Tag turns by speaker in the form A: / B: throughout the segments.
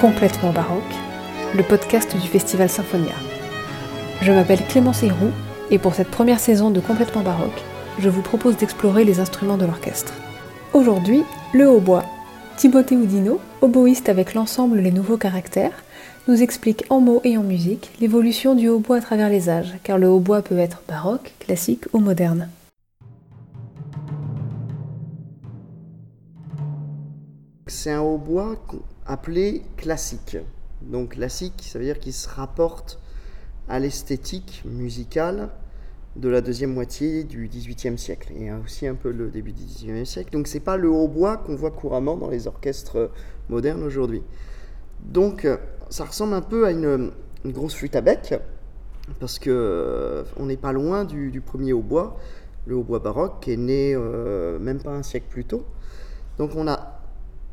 A: Complètement baroque, le podcast du Festival Symphonia. Je m'appelle Clémence Heyroux et pour cette première saison de Complètement baroque, je vous propose d'explorer les instruments de l'orchestre. Aujourd'hui, le hautbois. Timothée Oudino, oboïste avec l'ensemble Les Nouveaux Caractères, nous explique en mots et en musique l'évolution du hautbois à travers les âges, car le hautbois peut être baroque, classique ou moderne.
B: C'est un hautbois appelé classique. Donc classique, ça veut dire qu'il se rapporte à l'esthétique musicale de la deuxième moitié du XVIIIe siècle et aussi un peu le début du XIXe siècle. Donc c'est pas le hautbois qu'on voit couramment dans les orchestres modernes aujourd'hui. Donc ça ressemble un peu à une, grosse flûte à bec parce que euh, on n'est pas loin du, premier hautbois, le hautbois baroque qui est né euh, même pas un siècle plus tôt. Donc on a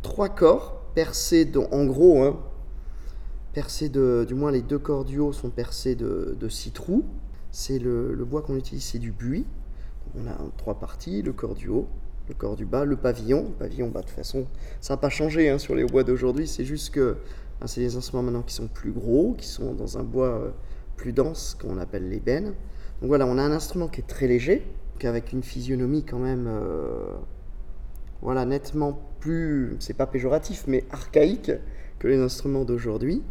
B: trois corps percés en gros, hein, percés de, du moins les deux haut sont percés de, trous. C'est le, bois qu'on utilise, c'est du buis. On a trois parties, le corps du haut, le corps du bas, le pavillon. Le pavillon, bah, de toute façon, ça n'a pas changé hein, sur les bois d'aujourd'hui. C'est juste que bah, c'est des instruments maintenant qui sont plus gros, qui sont dans un bois euh, plus dense, qu'on appelle l'ébène. Donc voilà, on a un instrument qui est très léger, avec une physionomie quand même euh, voilà, nettement plus, c'est pas péjoratif, mais archaïque que les instruments d'aujourd'hui.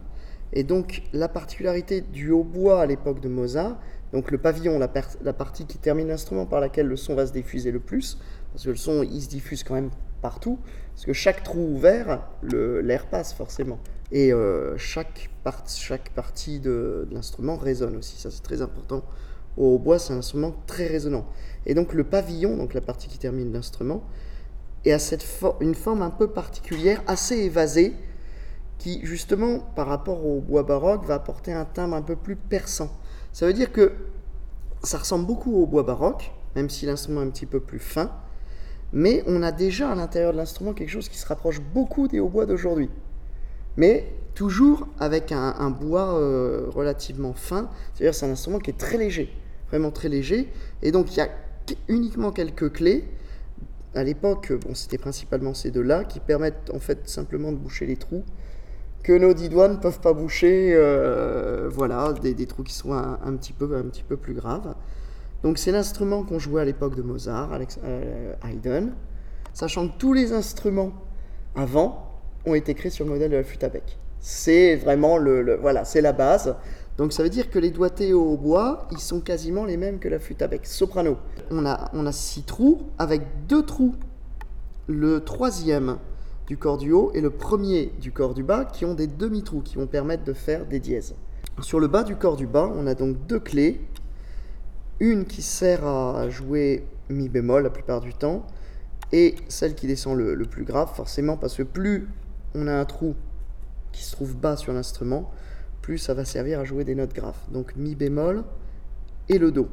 B: Et donc la particularité du hautbois à l'époque de Mozart, donc le pavillon, la, partie qui termine l'instrument par laquelle le son va se diffuser le plus, parce que le son il se diffuse quand même partout, parce que chaque trou ouvert, l'air passe forcément. Et euh, chaque, chaque partie de, de l'instrument résonne aussi, ça c'est très important. Au hautbois, c'est un instrument très résonnant. Et donc le pavillon, donc la partie qui termine l'instrument, et à cette une forme un peu particulière, assez évasée, qui justement, par rapport au bois baroque, va apporter un timbre un peu plus perçant. Ça veut dire que ça ressemble beaucoup au bois baroque, même si l'instrument est un petit peu plus fin, mais on a déjà à l'intérieur de l'instrument quelque chose qui se rapproche beaucoup des hautbois d'aujourd'hui. Mais toujours avec un, bois euh, relativement fin, c'est-à-dire c'est un instrument qui est très léger, vraiment très léger, et donc il y a uniquement quelques clés, à l'époque, bon, c'était principalement ces deux-là qui permettent en fait simplement de boucher les trous que nos dix doigts ne peuvent pas boucher. Euh, voilà, des, trous qui sont un, petit peu, un petit peu plus graves. Donc c'est l'instrument qu'on jouait à l'époque de Mozart, euh, Haydn, sachant que tous les instruments avant ont été créés sur le modèle de la flûte à bec. C'est vraiment le voilà, c'est la base. Donc ça veut dire que les doigtés au bois, ils sont quasiment les mêmes que la flûte à bec. Soprano. On a, on six trous avec deux trous. Le troisième du corps du haut et le premier du corps du bas qui ont des demi-trous qui vont permettre de faire des dièses. Sur le bas du corps du bas, on a donc deux clés. Une qui sert à jouer mi bémol la plupart du temps et celle qui descend le, le plus grave forcément parce que plus on a un trou qui se trouve bas sur l'instrument, plus ça va servir à jouer des notes graves. Donc mi bémol et le do.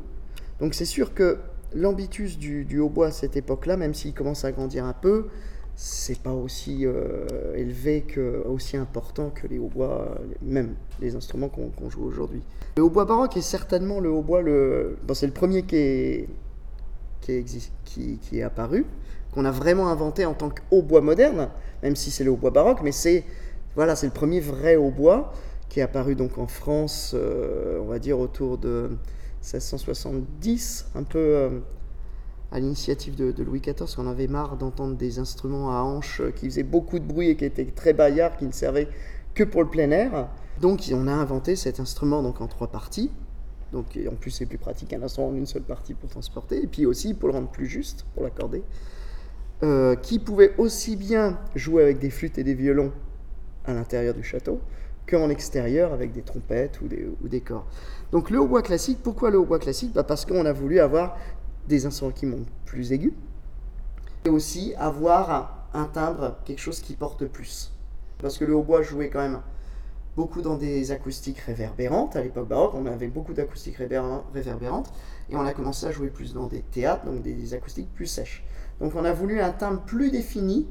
B: Donc c'est sûr que l'ambitus du, hautbois à cette époque-là, même s'il commence à grandir un peu, c'est pas aussi euh, élevé que aussi important que les hautbois, même les instruments qu'on joue aujourd'hui. Le hautbois baroque est certainement le hautbois le, c'est le premier qui est qui qui, qui est apparu, qu'on a vraiment inventé en tant que hautbois moderne, même si c'est le hautbois baroque, mais c'est voilà, c'est le premier vrai hautbois qui est apparu donc en France, euh, on va dire autour de 1670, un peu euh, à l'initiative de, Louis XIV, on avait marre d'entendre des instruments à hanches qui faisaient beaucoup de bruit et qui étaient très baillards, qui ne servaient que pour le plein air. Donc on a inventé cet instrument donc en trois parties. Donc en plus c'est plus pratique un instrument en une seule partie pour transporter, et puis aussi pour le rendre plus juste, pour l'accorder. Euh, qui pouvait aussi bien jouer avec des flûtes et des violons à l'intérieur du château, qu'en extérieur avec des trompettes ou des, ou corps. Donc le hautbois classique, pourquoi le hautbois classique? Bah Parce qu'on a voulu avoir des instruments qui montent plus aigus et aussi avoir un, timbre, quelque chose qui porte plus. Parce que le hautbois jouait quand même beaucoup dans des acoustiques réverbérantes. À l'époque baroque, on avait beaucoup d'acoustiques réverbérantes et on a commencé à jouer plus dans des théâtres, donc des acoustiques plus sèches. Donc on a voulu un timbre plus défini,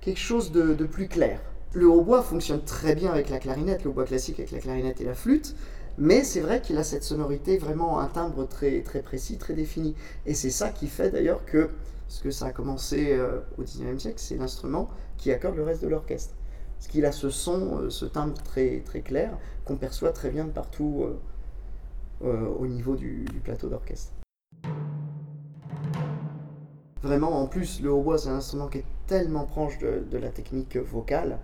B: quelque chose de plus clair le hautbois fonctionne très bien avec la clarinette, le hautbois classique avec la clarinette et la flûte, mais c'est vrai qu'il a cette sonorité vraiment un timbre très, très précis, très défini. Et c'est ça qui fait d'ailleurs que, parce que ça a commencé euh, au 19e siècle, c'est l'instrument qui accorde le reste de l'orchestre. Parce qu'il a ce son, euh, ce timbre très, très clair qu'on perçoit très bien de partout au niveau du, plateau d'orchestre. Vraiment, en plus, le hautbois, c'est un instrument qui est tellement proche de, la technique vocale,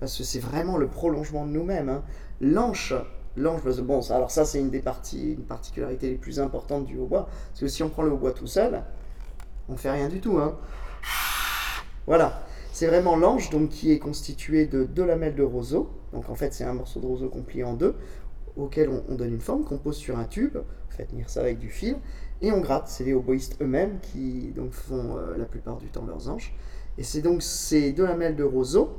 B: parce que c'est vraiment le prolongement de nous-mêmes. Hein. L'anche, l'anche, bon, alors ça, c'est une des parties, une particularité les plus importantes du hautbois, parce que si on prend le hautbois tout seul, on fait rien du tout. Hein. Voilà, c'est vraiment l'anche donc qui est constitué de deux lamelles de roseau. Donc en fait, c'est un morceau de roseau qu'on plie en deux, auquel on, donne une forme, qu'on pose sur un tube. On fait tenir ça avec du fil et on gratte. C'est les oboïstes eux-mêmes qui donc font euh, la plupart du temps leurs anches. Et c'est donc ces deux lamelles de roseau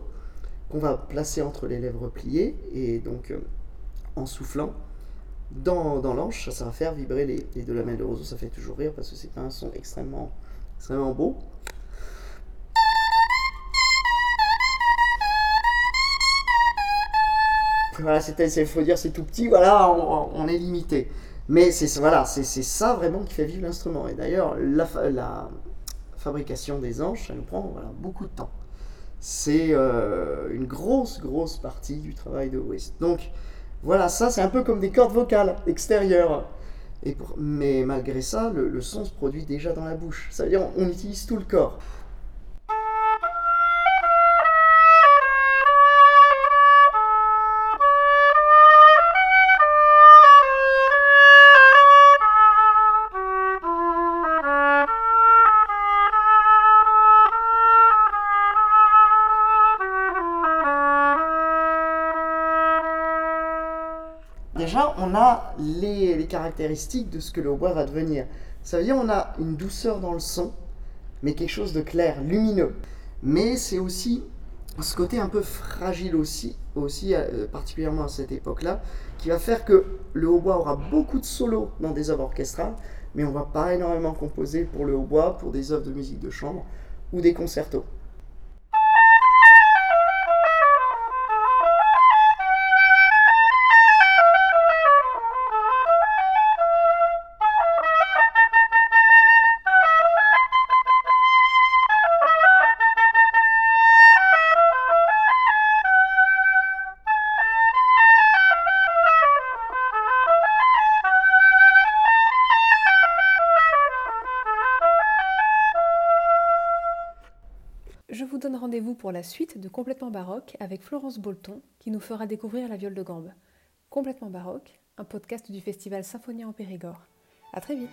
B: qu'on va placer entre les lèvres pliées et donc euh, en soufflant dans, dans l'anche, ça, va faire vibrer les, deux lamelles de roseau. Ça fait toujours rire parce que c'est un son extrêmement, extrêmement beau. Voilà, il faut dire c'est tout petit, voilà, on est limité. Mais c'est voilà, c'est ça vraiment qui fait vivre l'instrument. Et d'ailleurs, la, fabrication des anches, ça nous prend voilà, beaucoup de temps. C'est euh, une grosse, grosse partie du travail de West. Donc voilà, ça c'est un peu comme des cordes vocales extérieures. Et mais malgré ça, le, son se produit déjà dans la bouche. Ça veut dire on utilise tout le corps. Déjà, on a les, caractéristiques de ce que le hautbois va devenir. Ça veut dire on a une douceur dans le son, mais quelque chose de clair, lumineux. Mais c'est aussi ce côté un peu fragile aussi, aussi euh, particulièrement à cette époque-là, qui va faire que le hautbois aura beaucoup de solos dans des œuvres orchestrales, mais on va pas énormément composer pour le hautbois, pour des œuvres de musique de chambre ou des concertos.
A: pour la suite de Complètement baroque avec Florence Bolton qui nous fera découvrir la viole de gambe. Complètement baroque, un podcast du festival Symphonie en Périgord. À très vite.